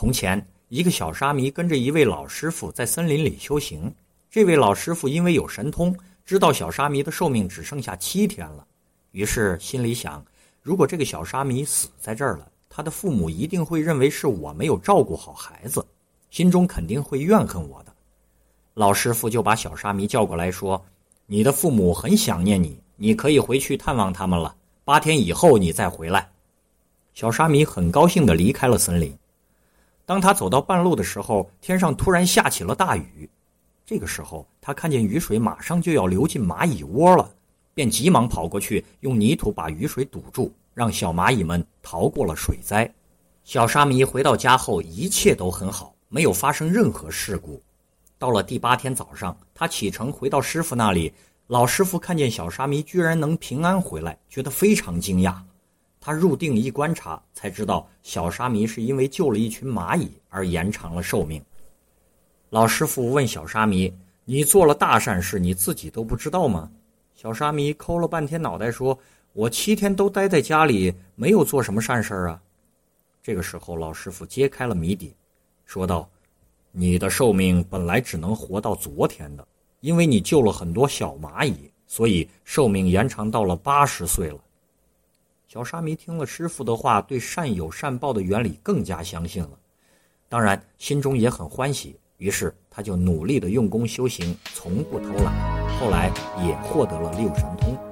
从前，一个小沙弥跟着一位老师傅在森林里修行。这位老师傅因为有神通，知道小沙弥的寿命只剩下七天了，于是心里想：如果这个小沙弥死在这儿了，他的父母一定会认为是我没有照顾好孩子，心中肯定会怨恨我的。老师傅就把小沙弥叫过来说：“你的父母很想念你，你可以回去探望他们了。八天以后你再回来。”小沙弥很高兴地离开了森林。当他走到半路的时候，天上突然下起了大雨。这个时候，他看见雨水马上就要流进蚂蚁窝了，便急忙跑过去，用泥土把雨水堵住，让小蚂蚁们逃过了水灾。小沙弥回到家后，一切都很好，没有发生任何事故。到了第八天早上，他启程回到师傅那里，老师傅看见小沙弥居然能平安回来，觉得非常惊讶。他入定一观察，才知道小沙弥是因为救了一群蚂蚁而延长了寿命。老师傅问小沙弥：“你做了大善事，你自己都不知道吗？”小沙弥抠了半天脑袋说：“我七天都待在家里，没有做什么善事啊。”这个时候，老师傅揭开了谜底，说道：“你的寿命本来只能活到昨天的，因为你救了很多小蚂蚁，所以寿命延长到了八十岁了。”小沙弥听了师傅的话，对善有善报的原理更加相信了，当然心中也很欢喜。于是他就努力的用功修行，从不偷懒。后来也获得了六神通。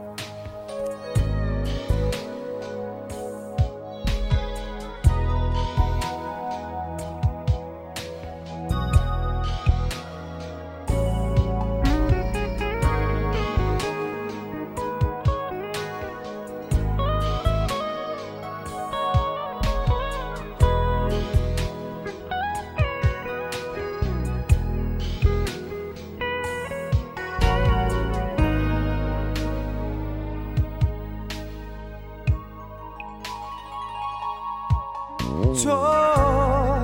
错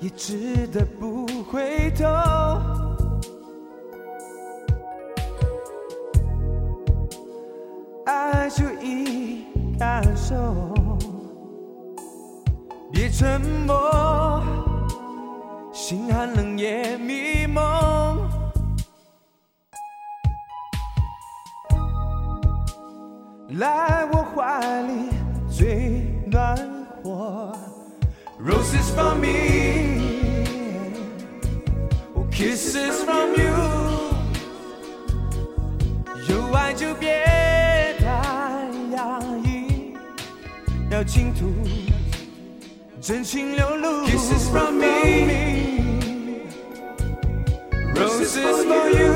也值得不回头。爱就易感受，别沉默，心寒冷也迷蒙。Roses from me, oh kisses from you。有爱就别太压抑，要倾吐真情流露。Kisses from me, roses for you。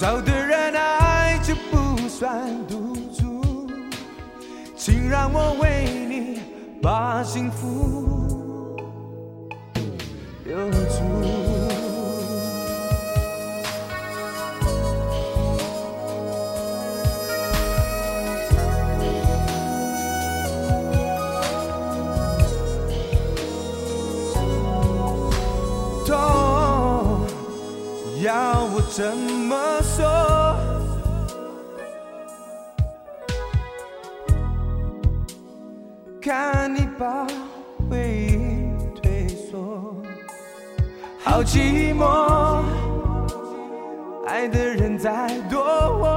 找对人爱就不算赌注，请让我为你。把幸福留住。痛，要我怎么说？看你把回忆退缩，好寂寞，爱的人在躲我。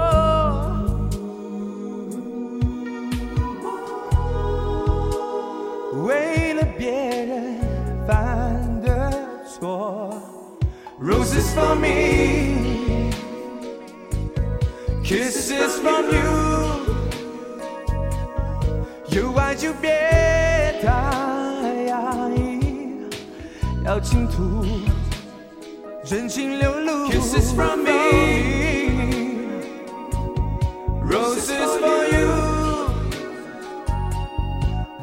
为了别人犯的错，Roses for me, kisses from you。有爱就别太压抑，要倾吐，真情流露。Kisses from me, roses for you。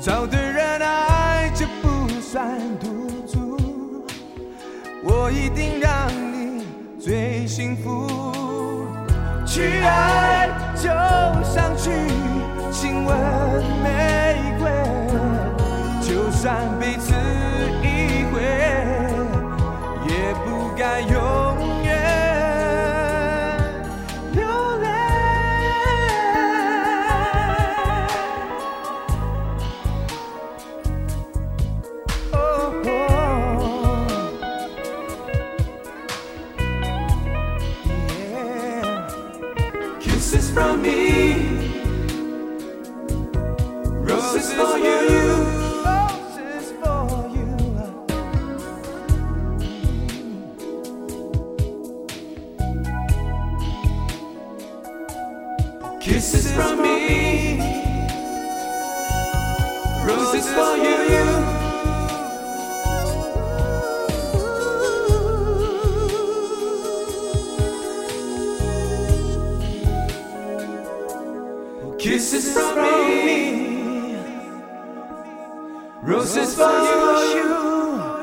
找对人爱就不算赌注，我一定让你最幸福。去爱就上去。亲吻玫瑰，就算彼此一回，也不该永远流泪。哦 yeah. Kisses from me, Kisses for you, roses for you. Kisses from me, roses for you. Kisses from me, roses for you.